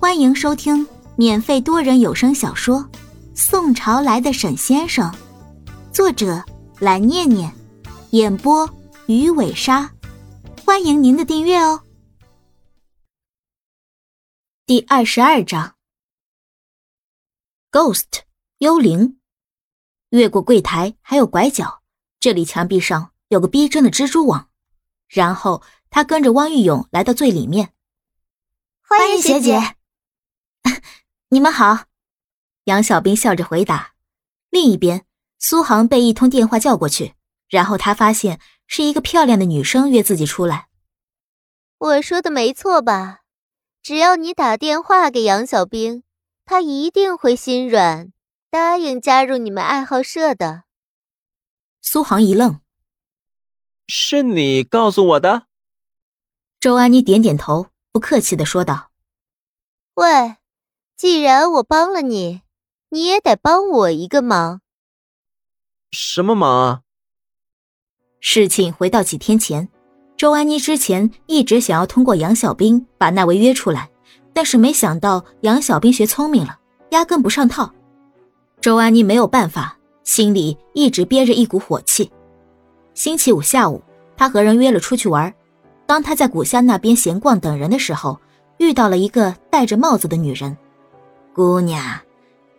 欢迎收听免费多人有声小说《宋朝来的沈先生》，作者蓝念念，演播鱼尾鲨。欢迎您的订阅哦。第二十二章，Ghost 幽灵，越过柜台还有拐角，这里墙壁上有个逼真的蜘蛛网。然后他跟着汪玉勇来到最里面。欢迎学姐。你们好，杨小兵笑着回答。另一边，苏杭被一通电话叫过去，然后他发现是一个漂亮的女生约自己出来。我说的没错吧？只要你打电话给杨小兵，他一定会心软，答应加入你们爱好社的。苏杭一愣：“是你告诉我的？”周安妮点点头，不客气的说道：“喂。”既然我帮了你，你也得帮我一个忙。什么忙啊？事情回到几天前，周安妮之前一直想要通过杨小兵把那位约出来，但是没想到杨小兵学聪明了，压根不上套。周安妮没有办法，心里一直憋着一股火气。星期五下午，他和人约了出去玩，当他在古巷那边闲逛等人的时候，遇到了一个戴着帽子的女人。姑娘，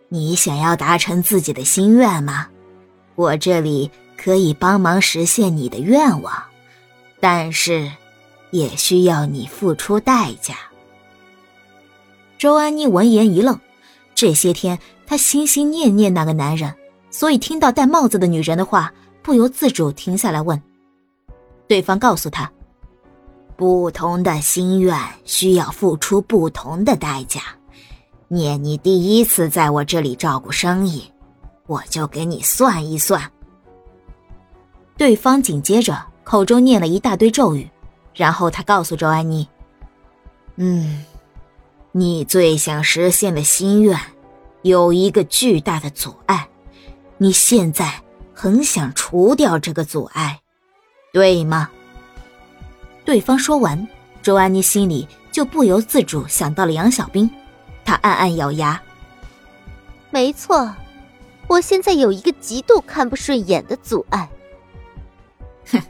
你想要达成自己的心愿吗？我这里可以帮忙实现你的愿望，但是也需要你付出代价。周安妮闻言一愣，这些天她心心念念那个男人，所以听到戴帽子的女人的话，不由自主停下来问。对方告诉她，不同的心愿需要付出不同的代价。念你第一次在我这里照顾生意，我就给你算一算。对方紧接着口中念了一大堆咒语，然后他告诉周安妮：“嗯，你最想实现的心愿，有一个巨大的阻碍，你现在很想除掉这个阻碍，对吗？”对方说完，周安妮心里就不由自主想到了杨小兵。他暗暗咬牙。没错，我现在有一个极度看不顺眼的阻碍。哼，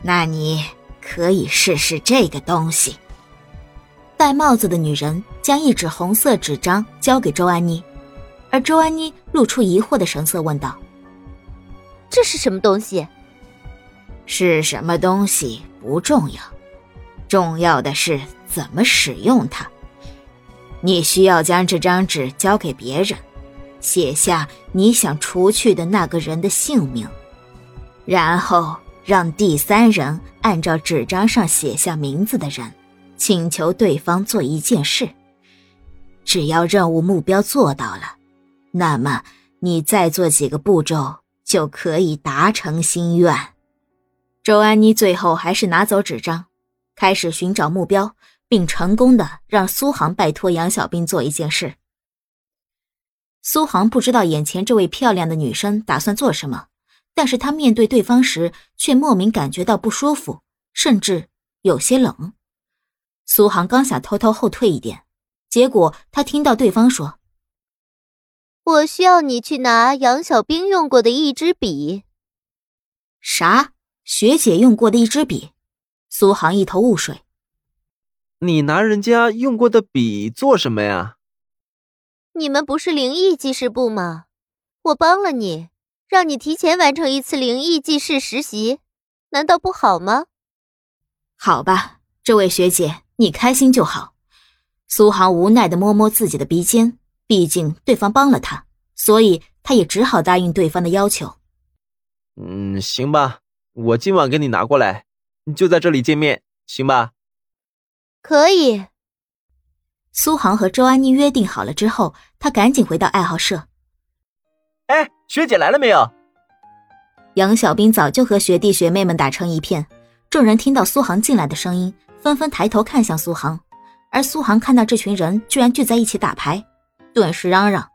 那你可以试试这个东西。戴帽子的女人将一纸红色纸张交给周安妮，而周安妮露出疑惑的神色，问道：“这是什么东西？”是什么东西不重要，重要的是怎么使用它。你需要将这张纸交给别人，写下你想除去的那个人的姓名，然后让第三人按照纸张上写下名字的人，请求对方做一件事。只要任务目标做到了，那么你再做几个步骤就可以达成心愿。周安妮最后还是拿走纸张，开始寻找目标。并成功的让苏杭拜托杨小兵做一件事。苏杭不知道眼前这位漂亮的女生打算做什么，但是他面对对方时却莫名感觉到不舒服，甚至有些冷。苏杭刚想偷偷后退一点，结果他听到对方说：“我需要你去拿杨小兵用过的一支笔。”啥？学姐用过的一支笔？苏杭一头雾水。你拿人家用过的笔做什么呀？你们不是灵异记事部吗？我帮了你，让你提前完成一次灵异记事实习，难道不好吗？好吧，这位学姐，你开心就好。苏杭无奈的摸摸自己的鼻尖，毕竟对方帮了他，所以他也只好答应对方的要求。嗯，行吧，我今晚给你拿过来，就在这里见面，行吧？可以。苏杭和周安妮约定好了之后，他赶紧回到爱好社。哎，学姐来了没有？杨小兵早就和学弟学妹们打成一片，众人听到苏杭进来的声音，纷纷抬头看向苏杭。而苏杭看到这群人居然聚在一起打牌，顿时嚷嚷：“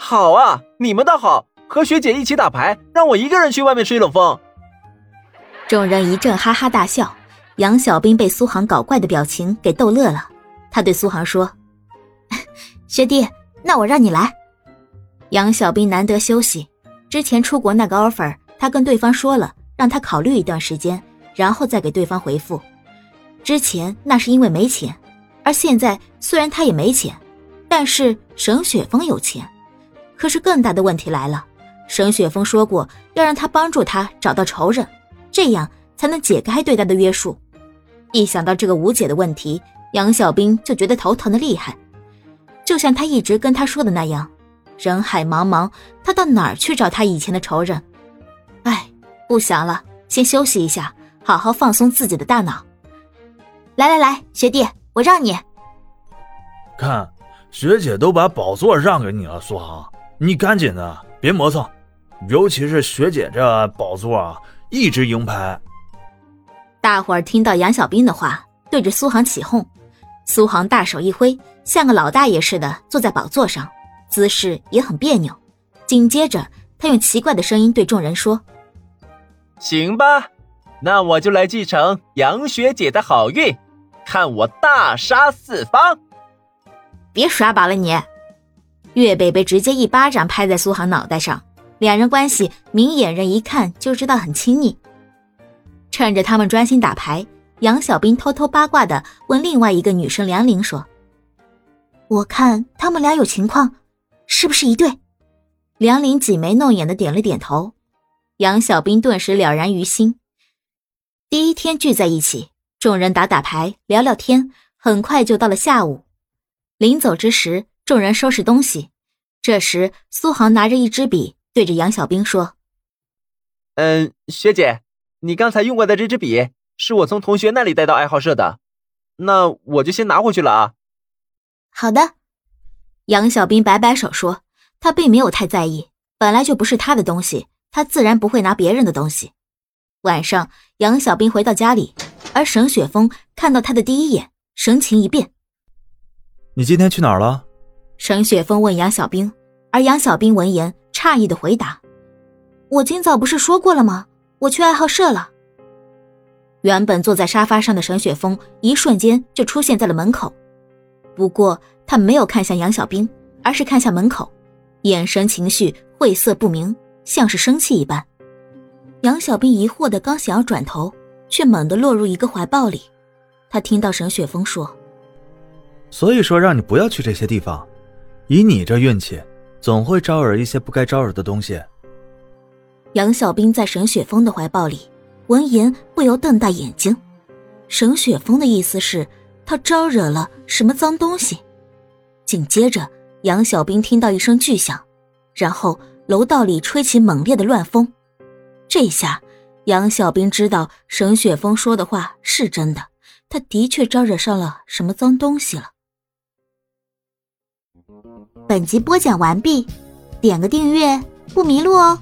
好啊，你们倒好，和学姐一起打牌，让我一个人去外面吹冷风。”众人一阵哈哈大笑。杨小兵被苏杭搞怪的表情给逗乐了，他对苏杭说：“学弟，那我让你来。”杨小兵难得休息，之前出国那个 offer，他跟对方说了，让他考虑一段时间，然后再给对方回复。之前那是因为没钱，而现在虽然他也没钱，但是沈雪峰有钱。可是更大的问题来了，沈雪峰说过要让他帮助他找到仇人，这样才能解开对他的约束。一想到这个无解的问题，杨小兵就觉得头疼的厉害。就像他一直跟他说的那样。人海茫茫，他到哪儿去找他以前的仇人？哎，不想了，先休息一下，好好放松自己的大脑。来来来，学弟，我让你。看，学姐都把宝座让给你了，苏杭，你赶紧的，别磨蹭。尤其是学姐这宝座啊，一直赢牌。大伙儿听到杨小兵的话，对着苏杭起哄。苏杭大手一挥，像个老大爷似的坐在宝座上。姿势也很别扭，紧接着他用奇怪的声音对众人说：“行吧，那我就来继承杨学姐的好运，看我大杀四方！”别耍宝了你！岳北北直接一巴掌拍在苏杭脑袋上，两人关系明眼人一看就知道很亲昵。趁着他们专心打牌，杨小兵偷偷八卦的问另外一个女生梁玲说：“我看他们俩有情况。”是不是一对？梁玲挤眉弄眼的点了点头，杨小兵顿时了然于心。第一天聚在一起，众人打打牌，聊聊天，很快就到了下午。临走之时，众人收拾东西。这时，苏杭拿着一支笔，对着杨小兵说：“嗯，学姐，你刚才用过的这支笔是我从同学那里带到爱好社的，那我就先拿回去了啊。”好的。杨小兵摆摆手说：“他并没有太在意，本来就不是他的东西，他自然不会拿别人的东西。”晚上，杨小兵回到家里，而沈雪峰看到他的第一眼，神情一变：“你今天去哪儿了？”沈雪峰问杨小兵，而杨小兵闻言诧异的回答：“我今早不是说过了吗？我去爱好社了。”原本坐在沙发上的沈雪峰一瞬间就出现在了门口，不过。他没有看向杨小兵，而是看向门口，眼神情绪晦涩不明，像是生气一般。杨小兵疑惑的刚想要转头，却猛地落入一个怀抱里。他听到沈雪峰说：“所以说让你不要去这些地方，以你这运气，总会招惹一些不该招惹的东西。”杨小兵在沈雪峰的怀抱里，闻言不由瞪大眼睛。沈雪峰的意思是，他招惹了什么脏东西？紧接着，杨小兵听到一声巨响，然后楼道里吹起猛烈的乱风。这下，杨小兵知道沈雪峰说的话是真的，他的确招惹上了什么脏东西了。本集播讲完毕，点个订阅不迷路哦。